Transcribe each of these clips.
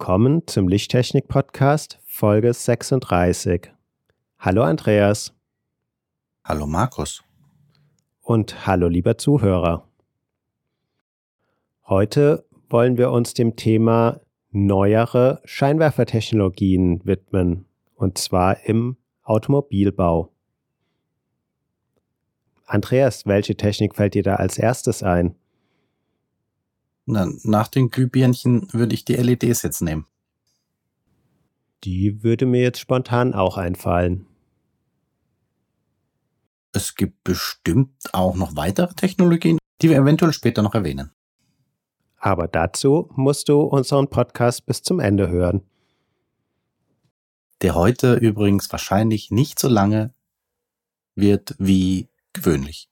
Willkommen zum Lichttechnik-Podcast Folge 36. Hallo Andreas. Hallo Markus. Und hallo lieber Zuhörer. Heute wollen wir uns dem Thema neuere Scheinwerfertechnologien widmen, und zwar im Automobilbau. Andreas, welche Technik fällt dir da als erstes ein? Na, nach den Glühbirnchen würde ich die LEDs jetzt nehmen. Die würde mir jetzt spontan auch einfallen. Es gibt bestimmt auch noch weitere Technologien, die wir eventuell später noch erwähnen. Aber dazu musst du unseren Podcast bis zum Ende hören. Der heute übrigens wahrscheinlich nicht so lange wird wie gewöhnlich.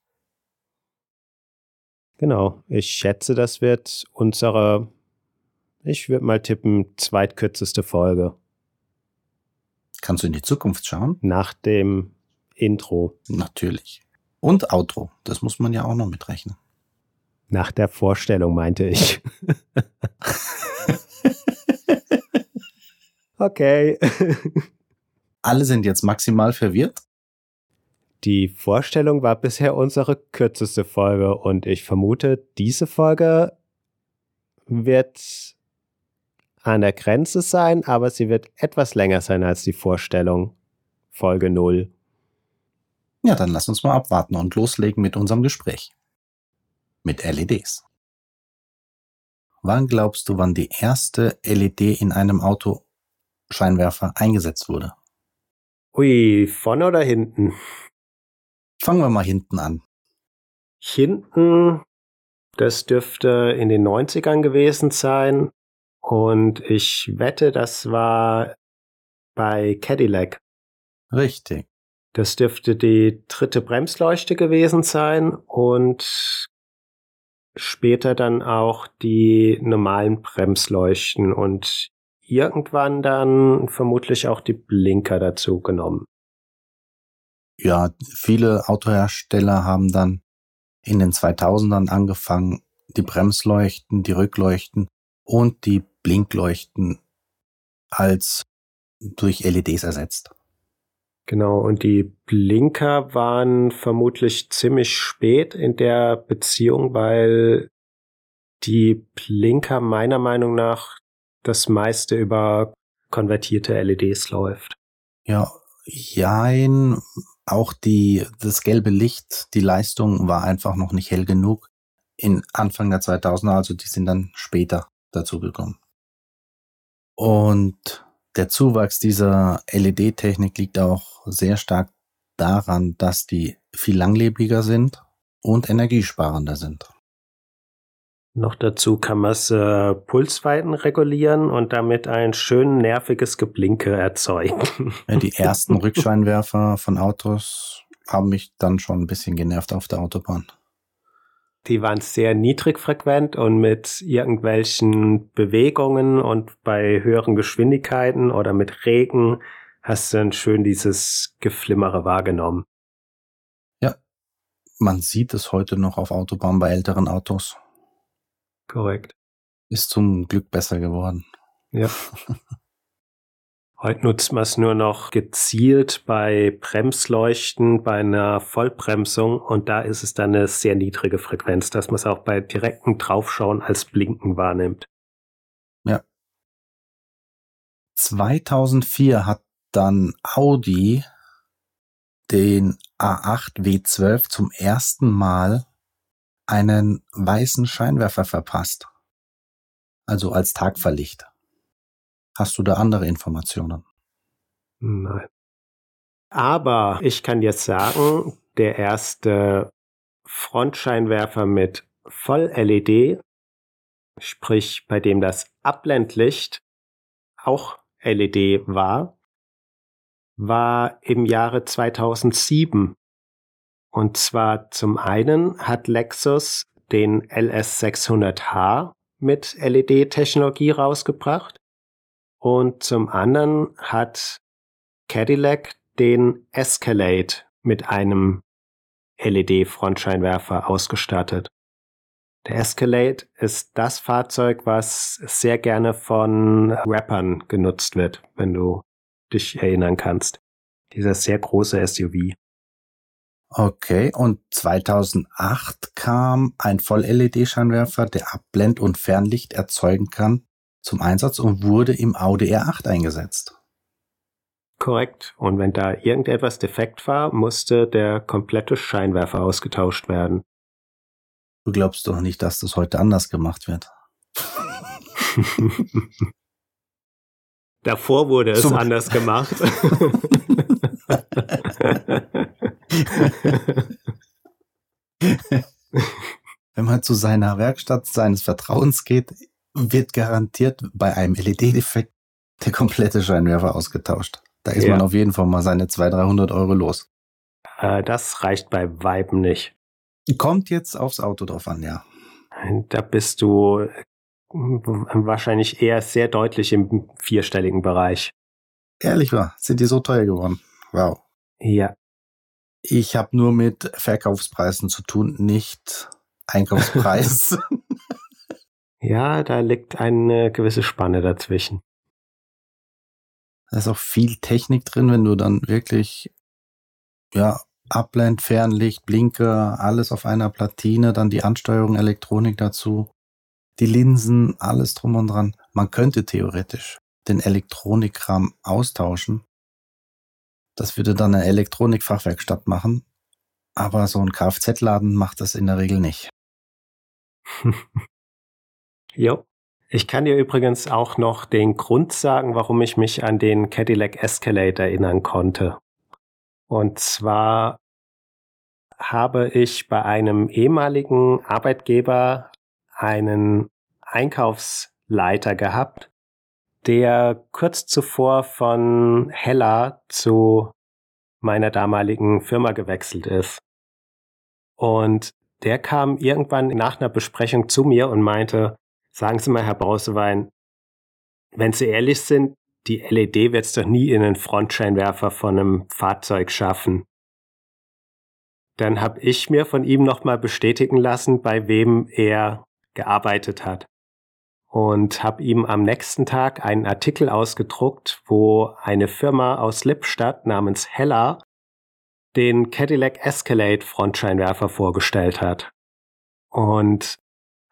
Genau, ich schätze, das wird unsere, ich würde mal tippen, zweitkürzeste Folge. Kannst du in die Zukunft schauen? Nach dem Intro. Natürlich. Und Outro, das muss man ja auch noch mitrechnen. Nach der Vorstellung meinte ich. okay. Alle sind jetzt maximal verwirrt. Die Vorstellung war bisher unsere kürzeste Folge und ich vermute, diese Folge wird an der Grenze sein, aber sie wird etwas länger sein als die Vorstellung. Folge 0. Ja, dann lass uns mal abwarten und loslegen mit unserem Gespräch. Mit LEDs. Wann glaubst du, wann die erste LED in einem Autoscheinwerfer eingesetzt wurde? Ui, vorne oder hinten? Fangen wir mal hinten an. Hinten, das dürfte in den 90ern gewesen sein. Und ich wette, das war bei Cadillac. Richtig. Das dürfte die dritte Bremsleuchte gewesen sein und später dann auch die normalen Bremsleuchten und irgendwann dann vermutlich auch die Blinker dazu genommen ja, viele Autohersteller haben dann in den 2000ern angefangen, die Bremsleuchten, die Rückleuchten und die Blinkleuchten als durch LEDs ersetzt. Genau, und die Blinker waren vermutlich ziemlich spät in der Beziehung, weil die Blinker meiner Meinung nach das meiste über konvertierte LEDs läuft. Ja, jein, auch die, das gelbe Licht, die Leistung war einfach noch nicht hell genug in Anfang der 2000er, also die sind dann später dazu gekommen. Und der Zuwachs dieser LED-Technik liegt auch sehr stark daran, dass die viel langlebiger sind und energiesparender sind. Noch dazu kann man es äh, Pulsweiten regulieren und damit ein schön nerviges Geblinke erzeugen. Die ersten Rückscheinwerfer von Autos haben mich dann schon ein bisschen genervt auf der Autobahn. Die waren sehr niedrigfrequent und mit irgendwelchen Bewegungen und bei höheren Geschwindigkeiten oder mit Regen hast du dann schön dieses Geflimmere wahrgenommen. Ja, man sieht es heute noch auf Autobahnen bei älteren Autos. Korrekt. Ist zum Glück besser geworden. Ja. Heute nutzt man es nur noch gezielt bei Bremsleuchten, bei einer Vollbremsung und da ist es dann eine sehr niedrige Frequenz, dass man es auch bei direktem Draufschauen als Blinken wahrnimmt. Ja. 2004 hat dann Audi den A8 W12 zum ersten Mal einen weißen Scheinwerfer verpasst. Also als Tagverlicht. Hast du da andere Informationen? Nein. Aber ich kann jetzt sagen, der erste Frontscheinwerfer mit Voll-LED, sprich bei dem das Abblendlicht auch LED war, war im Jahre 2007. Und zwar zum einen hat Lexus den LS600H mit LED-Technologie rausgebracht und zum anderen hat Cadillac den Escalade mit einem LED-Frontscheinwerfer ausgestattet. Der Escalade ist das Fahrzeug, was sehr gerne von Rappern genutzt wird, wenn du dich erinnern kannst. Dieser sehr große SUV. Okay, und 2008 kam ein Voll-LED-Scheinwerfer, der Abblend- und Fernlicht erzeugen kann, zum Einsatz und wurde im Audi R8 eingesetzt. Korrekt. Und wenn da irgendetwas defekt war, musste der komplette Scheinwerfer ausgetauscht werden. Du glaubst doch nicht, dass das heute anders gemacht wird. Davor wurde es Zum anders gemacht. Wenn man zu seiner Werkstatt seines Vertrauens geht, wird garantiert bei einem LED-Defekt der komplette Scheinwerfer ausgetauscht. Da ist ja. man auf jeden Fall mal seine 200, 300 Euro los. Äh, das reicht bei Weiben nicht. Kommt jetzt aufs Auto drauf an, ja. Da bist du wahrscheinlich eher sehr deutlich im vierstelligen Bereich. Ehrlich wahr, sind die so teuer geworden? Wow. Ja. Ich habe nur mit Verkaufspreisen zu tun, nicht Einkaufspreis. ja, da liegt eine gewisse Spanne dazwischen. Da ist auch viel Technik drin, wenn du dann wirklich, ja, Abblend, Fernlicht, Blinker, alles auf einer Platine, dann die Ansteuerung, Elektronik dazu, die Linsen, alles drum und dran. Man könnte theoretisch den Elektronikkram austauschen, das würde dann eine Elektronikfachwerkstatt machen. Aber so ein Kfz-Laden macht das in der Regel nicht. jo. Ich kann dir übrigens auch noch den Grund sagen, warum ich mich an den Cadillac Escalade erinnern konnte. Und zwar habe ich bei einem ehemaligen Arbeitgeber einen Einkaufsleiter gehabt, der kurz zuvor von Hella zu meiner damaligen Firma gewechselt ist. Und der kam irgendwann nach einer Besprechung zu mir und meinte, sagen Sie mal, Herr Brausewein, wenn Sie ehrlich sind, die LED wird es doch nie in den Frontscheinwerfer von einem Fahrzeug schaffen. Dann habe ich mir von ihm nochmal bestätigen lassen, bei wem er gearbeitet hat und habe ihm am nächsten Tag einen Artikel ausgedruckt, wo eine Firma aus Lippstadt namens Hella den Cadillac Escalade Frontscheinwerfer vorgestellt hat. Und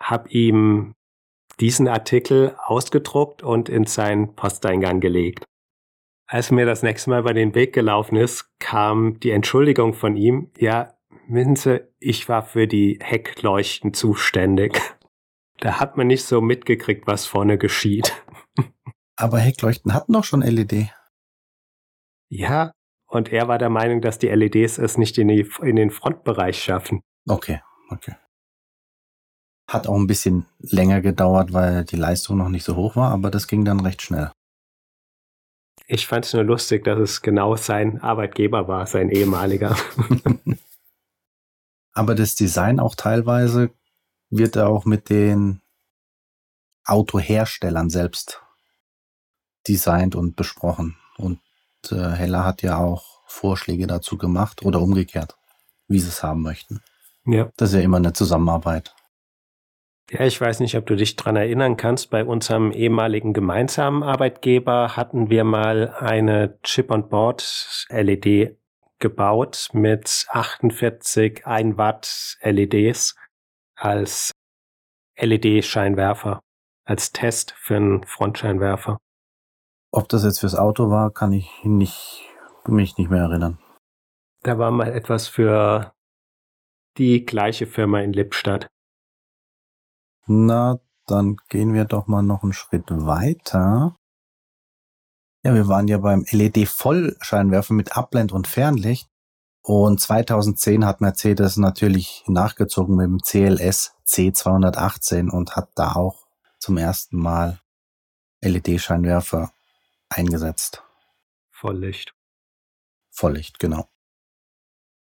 habe ihm diesen Artikel ausgedruckt und in seinen Posteingang gelegt. Als mir das nächste Mal über den Weg gelaufen ist, kam die Entschuldigung von ihm, ja, Sie, ich war für die Heckleuchten zuständig. Da hat man nicht so mitgekriegt, was vorne geschieht. Aber Heckleuchten hatten doch schon LED. Ja, und er war der Meinung, dass die LEDs es nicht in, die, in den Frontbereich schaffen. Okay, okay. Hat auch ein bisschen länger gedauert, weil die Leistung noch nicht so hoch war, aber das ging dann recht schnell. Ich fand es nur lustig, dass es genau sein Arbeitgeber war, sein ehemaliger. aber das Design auch teilweise wird er auch mit den Autoherstellern selbst designt und besprochen. Und äh, Heller hat ja auch Vorschläge dazu gemacht oder umgekehrt, wie sie es haben möchten. Ja. Das ist ja immer eine Zusammenarbeit. Ja, ich weiß nicht, ob du dich dran erinnern kannst. Bei unserem ehemaligen gemeinsamen Arbeitgeber hatten wir mal eine Chip-on-Board LED gebaut mit 48 1 Watt LEDs als LED-Scheinwerfer, als Test für einen Frontscheinwerfer. Ob das jetzt fürs Auto war, kann ich nicht, mich nicht mehr erinnern. Da war mal etwas für die gleiche Firma in Lippstadt. Na, dann gehen wir doch mal noch einen Schritt weiter. Ja, wir waren ja beim LED-Vollscheinwerfer mit Abblend und Fernlicht. Und 2010 hat Mercedes natürlich nachgezogen mit dem CLS C218 und hat da auch zum ersten Mal LED-Scheinwerfer eingesetzt. Volllicht. Volllicht, genau.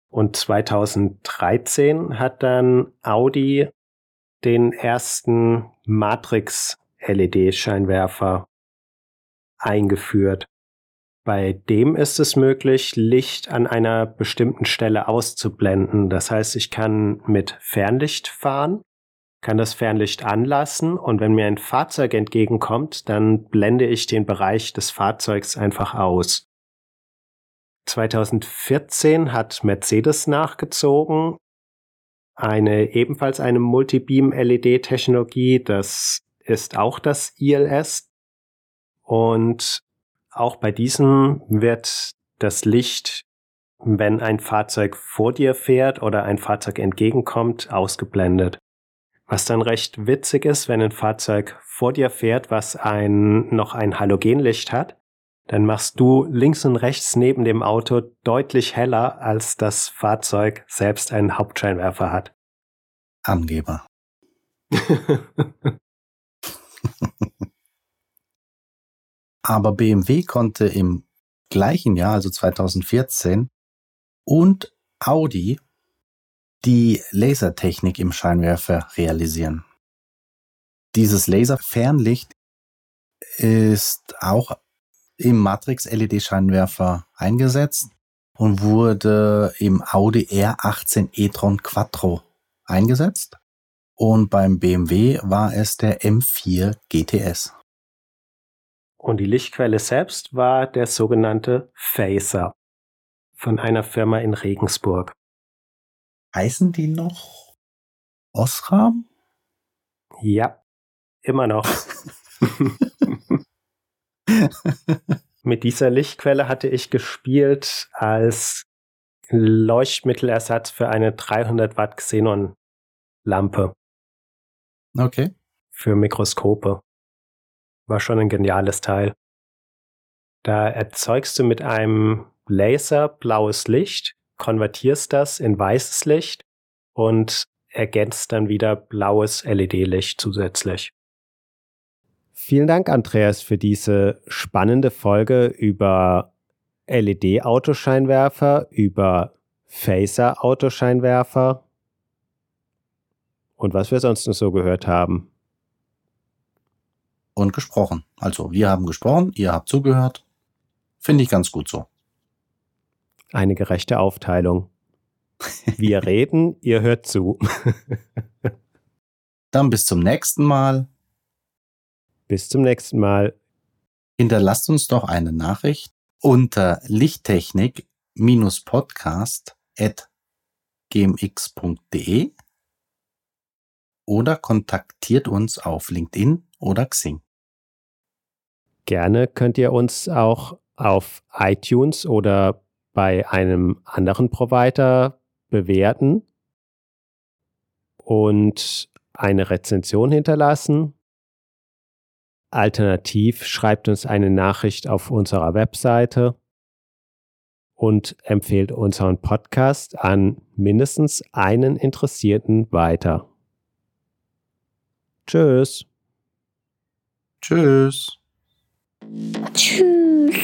Und 2013 hat dann Audi den ersten Matrix-LED-Scheinwerfer eingeführt. Bei dem ist es möglich, Licht an einer bestimmten Stelle auszublenden. Das heißt, ich kann mit Fernlicht fahren, kann das Fernlicht anlassen und wenn mir ein Fahrzeug entgegenkommt, dann blende ich den Bereich des Fahrzeugs einfach aus. 2014 hat Mercedes nachgezogen, eine ebenfalls eine Multibeam LED Technologie, das ist auch das ILS und auch bei diesem wird das Licht, wenn ein Fahrzeug vor dir fährt oder ein Fahrzeug entgegenkommt, ausgeblendet. Was dann recht witzig ist, wenn ein Fahrzeug vor dir fährt, was ein, noch ein Halogenlicht hat, dann machst du links und rechts neben dem Auto deutlich heller, als das Fahrzeug selbst einen Hauptscheinwerfer hat. Angeber. Aber BMW konnte im gleichen Jahr, also 2014, und Audi die Lasertechnik im Scheinwerfer realisieren. Dieses Laserfernlicht ist auch im Matrix-LED-Scheinwerfer eingesetzt und wurde im Audi R18 e-tron Quattro eingesetzt. Und beim BMW war es der M4 GTS. Und die Lichtquelle selbst war der sogenannte Phaser von einer Firma in Regensburg. Heißen die noch Osram? Ja, immer noch. Mit dieser Lichtquelle hatte ich gespielt als Leuchtmittelersatz für eine 300 Watt Xenon Lampe. Okay. Für Mikroskope. War schon ein geniales Teil. Da erzeugst du mit einem Laser blaues Licht, konvertierst das in weißes Licht und ergänzt dann wieder blaues LED-Licht zusätzlich. Vielen Dank, Andreas, für diese spannende Folge über LED-Autoscheinwerfer, über Phaser-Autoscheinwerfer und was wir sonst noch so gehört haben und gesprochen. Also wir haben gesprochen, ihr habt zugehört. Finde ich ganz gut so. Eine gerechte Aufteilung. Wir reden, ihr hört zu. Dann bis zum nächsten Mal. Bis zum nächsten Mal. Hinterlasst uns doch eine Nachricht unter lichttechnik-podcast.gmx.de oder kontaktiert uns auf LinkedIn oder Xing. Gerne könnt ihr uns auch auf iTunes oder bei einem anderen Provider bewerten und eine Rezension hinterlassen. Alternativ schreibt uns eine Nachricht auf unserer Webseite und empfehlt unseren Podcast an mindestens einen Interessierten weiter. Tschüss. Tschüss. Tschüss.